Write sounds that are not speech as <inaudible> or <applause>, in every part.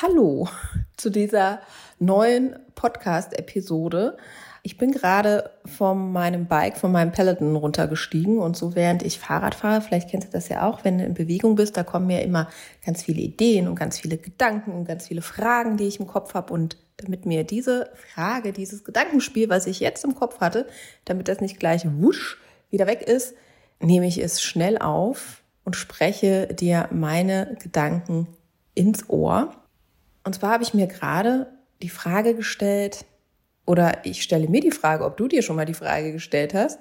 Hallo zu dieser neuen Podcast-Episode. Ich bin gerade von meinem Bike, von meinem Peloton runtergestiegen und so während ich Fahrrad fahre, vielleicht kennst du das ja auch, wenn du in Bewegung bist, da kommen mir immer ganz viele Ideen und ganz viele Gedanken und ganz viele Fragen, die ich im Kopf habe und damit mir diese Frage, dieses Gedankenspiel, was ich jetzt im Kopf hatte, damit das nicht gleich wusch wieder weg ist, nehme ich es schnell auf und spreche dir meine Gedanken ins Ohr. Und zwar habe ich mir gerade die Frage gestellt, oder ich stelle mir die Frage, ob du dir schon mal die Frage gestellt hast,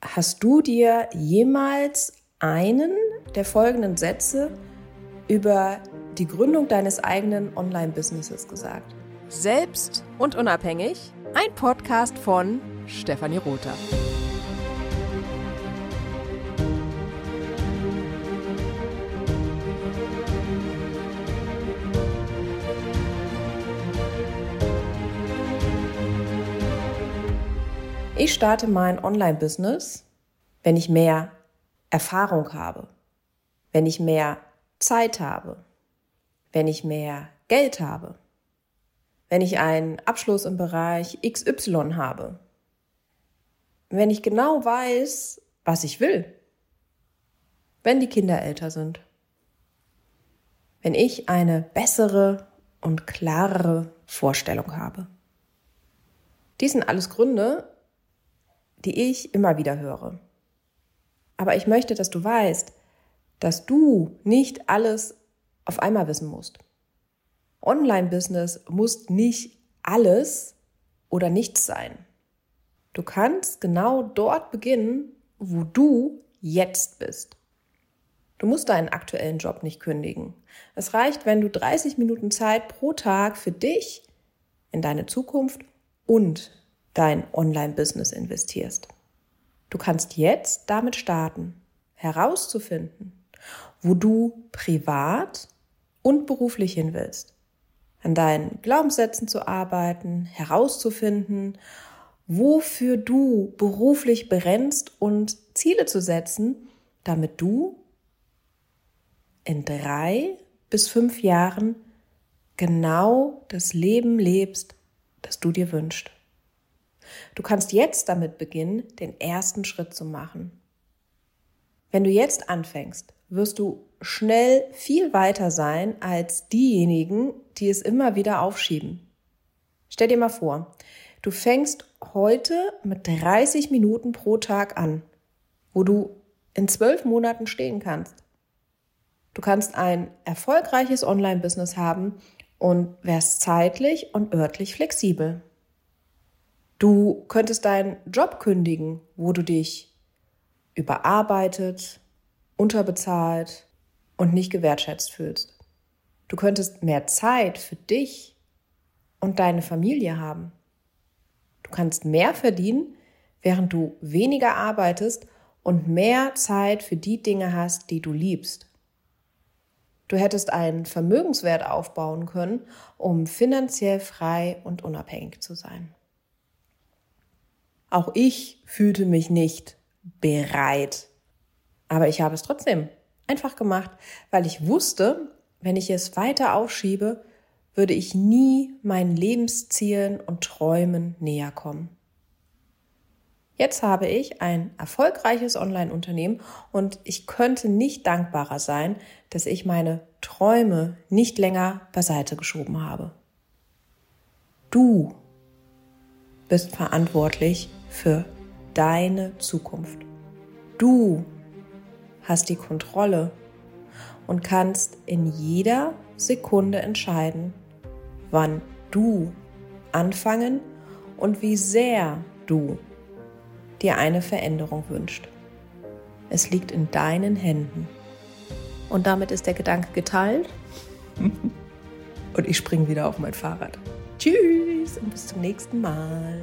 hast du dir jemals einen der folgenden Sätze über die Gründung deines eigenen Online-Businesses gesagt? Selbst und unabhängig, ein Podcast von Stefanie Rother. Ich starte mein Online-Business, wenn ich mehr Erfahrung habe, wenn ich mehr Zeit habe, wenn ich mehr Geld habe, wenn ich einen Abschluss im Bereich XY habe, wenn ich genau weiß, was ich will, wenn die Kinder älter sind, wenn ich eine bessere und klarere Vorstellung habe. Dies sind alles Gründe, die ich immer wieder höre. Aber ich möchte, dass du weißt, dass du nicht alles auf einmal wissen musst. Online-Business muss nicht alles oder nichts sein. Du kannst genau dort beginnen, wo du jetzt bist. Du musst deinen aktuellen Job nicht kündigen. Es reicht, wenn du 30 Minuten Zeit pro Tag für dich, in deine Zukunft und dein Online-Business investierst. Du kannst jetzt damit starten, herauszufinden, wo du privat und beruflich hin willst. An deinen Glaubenssätzen zu arbeiten, herauszufinden, wofür du beruflich brennst und Ziele zu setzen, damit du in drei bis fünf Jahren genau das Leben lebst, das du dir wünschst. Du kannst jetzt damit beginnen, den ersten Schritt zu machen. Wenn du jetzt anfängst, wirst du schnell viel weiter sein als diejenigen, die es immer wieder aufschieben. Stell dir mal vor, du fängst heute mit 30 Minuten pro Tag an, wo du in zwölf Monaten stehen kannst. Du kannst ein erfolgreiches Online-Business haben und wärst zeitlich und örtlich flexibel. Du könntest deinen Job kündigen, wo du dich überarbeitet, unterbezahlt und nicht gewertschätzt fühlst. Du könntest mehr Zeit für dich und deine Familie haben. Du kannst mehr verdienen, während du weniger arbeitest und mehr Zeit für die Dinge hast, die du liebst. Du hättest einen Vermögenswert aufbauen können, um finanziell frei und unabhängig zu sein. Auch ich fühlte mich nicht bereit. Aber ich habe es trotzdem einfach gemacht, weil ich wusste, wenn ich es weiter aufschiebe, würde ich nie meinen Lebenszielen und Träumen näher kommen. Jetzt habe ich ein erfolgreiches Online-Unternehmen und ich könnte nicht dankbarer sein, dass ich meine Träume nicht länger beiseite geschoben habe. Du bist verantwortlich für deine Zukunft. Du hast die Kontrolle und kannst in jeder Sekunde entscheiden, wann du anfangen und wie sehr du dir eine Veränderung wünscht. Es liegt in deinen Händen. Und damit ist der Gedanke geteilt. <laughs> und ich springe wieder auf mein Fahrrad. Tschüss und bis zum nächsten Mal.